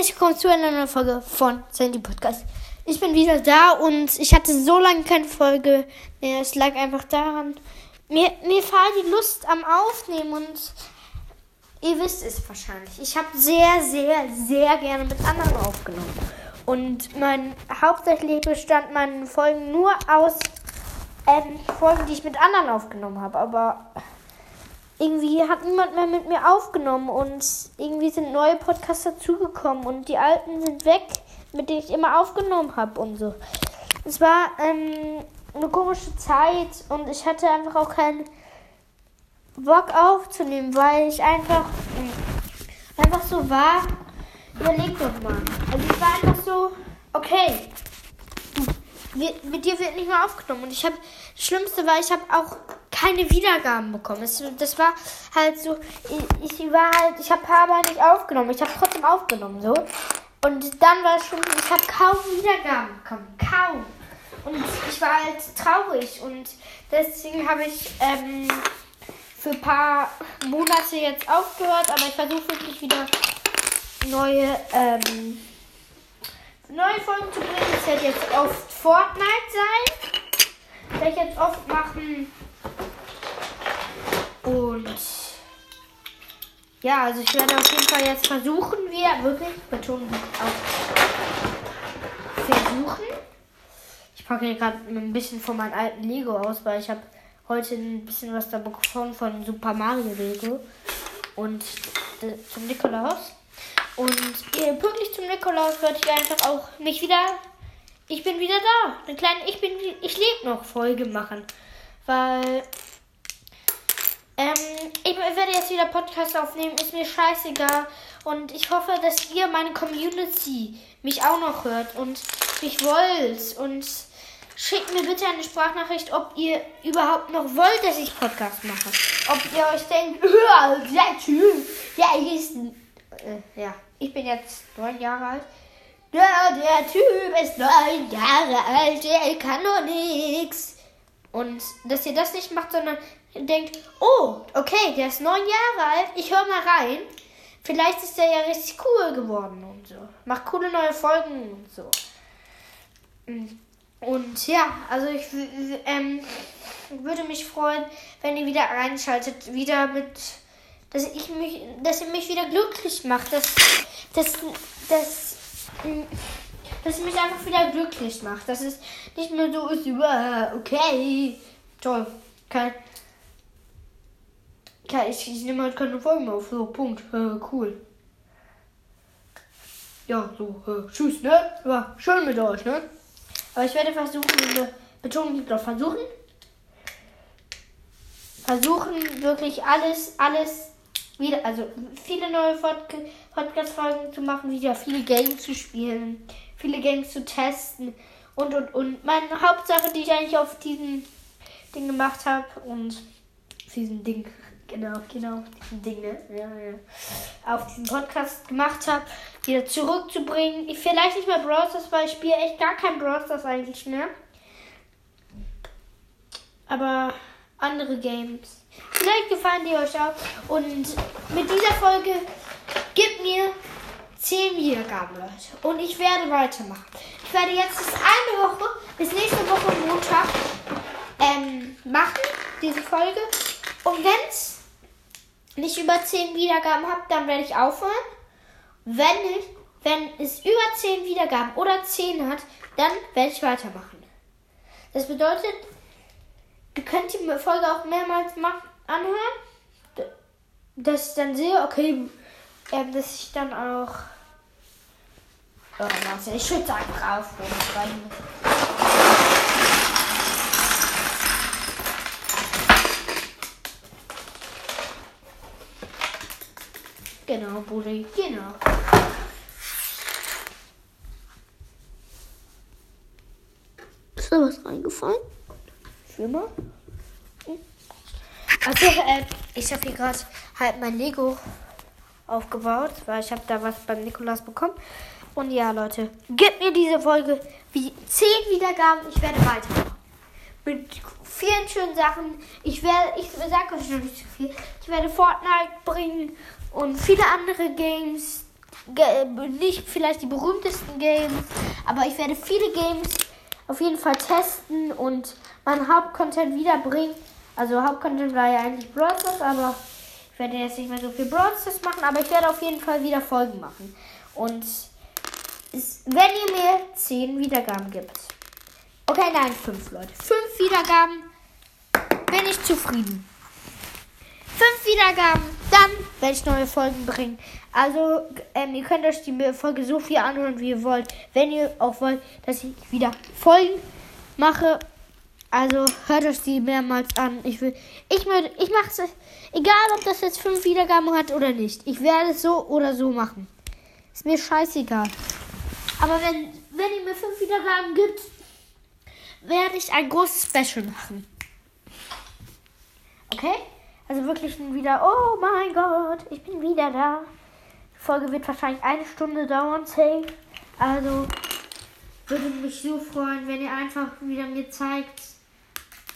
herzlich willkommen zu einer neuen Folge von Sandy Podcast. Ich bin wieder da und ich hatte so lange keine Folge mehr. Es lag einfach daran, mir, mir fehlt die Lust am Aufnehmen und ihr wisst es wahrscheinlich. Ich habe sehr, sehr, sehr gerne mit anderen aufgenommen. Und mein hauptsächlich bestand meinen Folgen nur aus ähm, Folgen, die ich mit anderen aufgenommen habe. Aber irgendwie hat niemand mehr mit mir aufgenommen und irgendwie sind neue Podcasts dazugekommen und die alten sind weg, mit denen ich immer aufgenommen habe und so. Es war ähm, eine komische Zeit und ich hatte einfach auch keinen Bock aufzunehmen, weil ich einfach einfach so war. Überleg doch mal. Also ich war einfach so, okay, mit dir wird nicht mehr aufgenommen und ich habe das Schlimmste war, ich habe auch keine Wiedergaben bekommen. Es, das war halt so, ich, ich war halt, ich habe aber nicht aufgenommen. Ich habe trotzdem aufgenommen, so. Und dann war es schon, ich habe kaum Wiedergaben bekommen. Kaum. Und ich war halt traurig. Und deswegen habe ich ähm, für ein paar Monate jetzt aufgehört. Aber ich versuche wirklich wieder neue, ähm, neue Folgen zu bringen. Das wird jetzt oft Fortnite sein. Werde ich jetzt oft machen. Ja, also ich werde auf jeden Fall jetzt versuchen, wieder wirklich betonen auf versuchen. Ich packe hier gerade ein bisschen von meinem alten Lego aus, weil ich habe heute ein bisschen was da bekommen von Super Mario Lego und äh, zum Nikolaus. Und pünktlich zum Nikolaus werde ich einfach auch mich wieder. Ich bin wieder da. Eine kleine Ich bin ich lebe noch Folge machen. Weil ähm, ich werde jetzt wieder Podcast aufnehmen, ist mir scheißegal. Und ich hoffe, dass ihr, meine Community, mich auch noch hört und mich wollt. Und schickt mir bitte eine Sprachnachricht, ob ihr überhaupt noch wollt, dass ich Podcast mache. Ob ihr euch denkt, der Typ, ja, ich ist, äh, ja, ich bin jetzt neun Jahre alt. Ja, der Typ ist neun Jahre alt, der kann doch nichts. Und dass ihr das nicht macht, sondern denkt, oh, okay, der ist neun Jahre alt, ich höre mal rein. Vielleicht ist der ja richtig cool geworden und so. Macht coole neue Folgen und so. Und ja, also ich ähm, würde mich freuen, wenn ihr wieder reinschaltet, wieder mit, dass ich mich, dass ihr mich wieder glücklich macht, dass, dass, dass, dass ihr mich einfach wieder glücklich macht, dass es nicht mehr so ist, okay, toll, kein, ja, ich, ich nehme halt keine Folgen auf. So, Punkt. Äh, cool. Ja, so, äh, tschüss, ne? War schön mit euch, ne? Aber ich werde versuchen, eine Betonung auf versuchen. Versuchen wirklich alles, alles wieder, also viele neue Podcast-Folgen zu machen, wieder viele Games zu spielen, viele Games zu testen und und und. Meine Hauptsache, die ich eigentlich auf diesem Ding gemacht habe und diesem Ding Genau, genau, diesen Ding, ne? Ja, ja. Auf diesen Podcast gemacht habe, wieder zurückzubringen. Ich vielleicht nicht mehr Brawl Stars, weil ich spiele echt gar kein Brawl Stars eigentlich mehr. Aber andere Games. Vielleicht gefallen die euch auch. Und mit dieser Folge gibt mir 10 Wiedergaben, Leute. Und ich werde weitermachen. Ich werde jetzt bis eine Woche, bis nächste Woche Montag ähm, machen, diese Folge. Und wenn es nicht über 10 Wiedergaben habe, dann werde ich aufhören. Wenn nicht, wenn es über 10 Wiedergaben oder 10 hat, dann werde ich weitermachen. Das bedeutet, ihr könnt die Folge auch mehrmals anhören, dass ich dann sehe, okay, äh, dass ich dann auch. Oh, warte, ich schütze einfach auf, Genau, Bulli, genau. Ist da was reingefallen? Schwimmer? Also, äh, ich habe hier gerade halt mein Lego aufgebaut, weil ich habe da was beim Nikolas bekommen. Und ja, Leute, gebt mir diese Folge wie 10 Wiedergaben. Ich werde weitermachen. Mit vielen schönen Sachen. Ich werde, ich sage euch noch nicht so viel. Ich werde Fortnite bringen und viele andere Games. nicht vielleicht die berühmtesten Games, aber ich werde viele Games auf jeden Fall testen und meinen Hauptcontent wiederbringen. Also Hauptcontent war ja eigentlich Brawl aber werde jetzt nicht mehr so viel Brawl machen, aber ich werde auf jeden Fall wieder Folgen machen. Und wenn ihr mir 10 Wiedergaben gibt. Okay, nein, 5 Leute. 5 Wiedergaben bin ich zufrieden. 5 Wiedergaben, dann werde ich neue Folgen bringen. Also, ähm, ihr könnt euch die Folge so viel anhören, wie ihr wollt. Wenn ihr auch wollt, dass ich wieder Folgen mache. Also, hört euch die mehrmals an. Ich will, ich würde, ich mache es, egal ob das jetzt 5 Wiedergaben hat oder nicht. Ich werde es so oder so machen. Ist mir scheißegal. Aber wenn, wenn ihr mir 5 Wiedergaben gibt, werde ich ein großes Special machen. Okay? Also wirklich wieder, oh mein Gott, ich bin wieder da. Die Folge wird wahrscheinlich eine Stunde dauern, safe. Also würde mich so freuen, wenn ihr einfach wieder mir zeigt,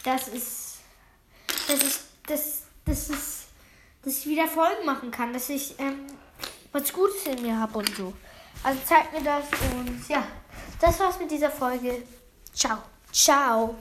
dass es, dass ich, dass, dass es, dass ich wieder Folgen machen kann, dass ich ähm, was Gutes in mir habe und so. Also zeigt mir das und ja, das war's mit dieser Folge. Ciao. Ciao.